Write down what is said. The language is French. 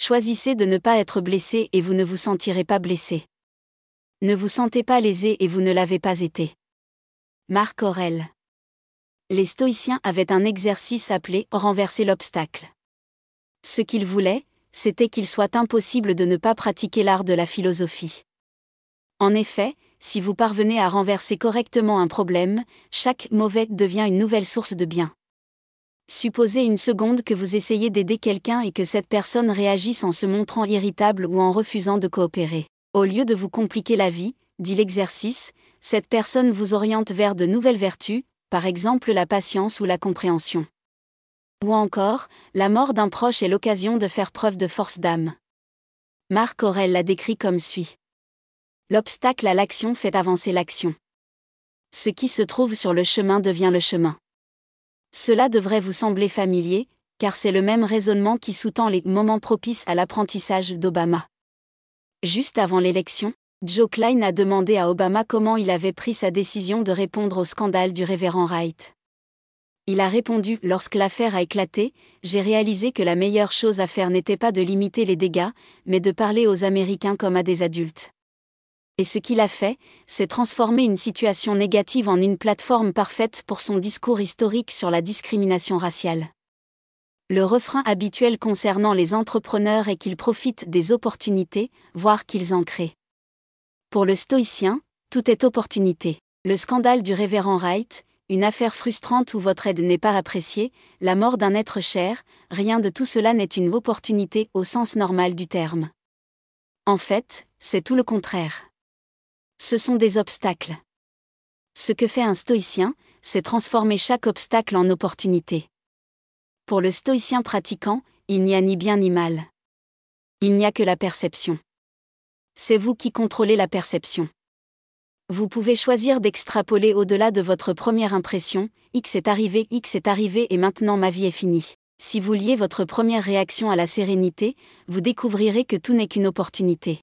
Choisissez de ne pas être blessé et vous ne vous sentirez pas blessé. Ne vous sentez pas lésé et vous ne l'avez pas été. Marc Aurel. Les stoïciens avaient un exercice appelé renverser l'obstacle. Ce qu'ils voulaient, c'était qu'il soit impossible de ne pas pratiquer l'art de la philosophie. En effet, si vous parvenez à renverser correctement un problème, chaque mauvais devient une nouvelle source de bien. Supposez une seconde que vous essayez d'aider quelqu'un et que cette personne réagisse en se montrant irritable ou en refusant de coopérer. Au lieu de vous compliquer la vie, dit l'exercice, cette personne vous oriente vers de nouvelles vertus, par exemple la patience ou la compréhension. Ou encore, la mort d'un proche est l'occasion de faire preuve de force d'âme. Marc Aurel l'a décrit comme suit. L'obstacle à l'action fait avancer l'action. Ce qui se trouve sur le chemin devient le chemin. Cela devrait vous sembler familier, car c'est le même raisonnement qui sous-tend les moments propices à l'apprentissage d'Obama. Juste avant l'élection, Joe Klein a demandé à Obama comment il avait pris sa décision de répondre au scandale du révérend Wright. Il a répondu Lorsque l'affaire a éclaté, j'ai réalisé que la meilleure chose à faire n'était pas de limiter les dégâts, mais de parler aux Américains comme à des adultes. Et ce qu'il a fait, c'est transformer une situation négative en une plateforme parfaite pour son discours historique sur la discrimination raciale. Le refrain habituel concernant les entrepreneurs est qu'ils profitent des opportunités, voire qu'ils en créent. Pour le stoïcien, tout est opportunité. Le scandale du révérend Wright, une affaire frustrante où votre aide n'est pas appréciée, la mort d'un être cher, rien de tout cela n'est une opportunité au sens normal du terme. En fait, c'est tout le contraire. Ce sont des obstacles. Ce que fait un stoïcien, c'est transformer chaque obstacle en opportunité. Pour le stoïcien pratiquant, il n'y a ni bien ni mal. Il n'y a que la perception. C'est vous qui contrôlez la perception. Vous pouvez choisir d'extrapoler au-delà de votre première impression, X est arrivé, X est arrivé et maintenant ma vie est finie. Si vous liez votre première réaction à la sérénité, vous découvrirez que tout n'est qu'une opportunité.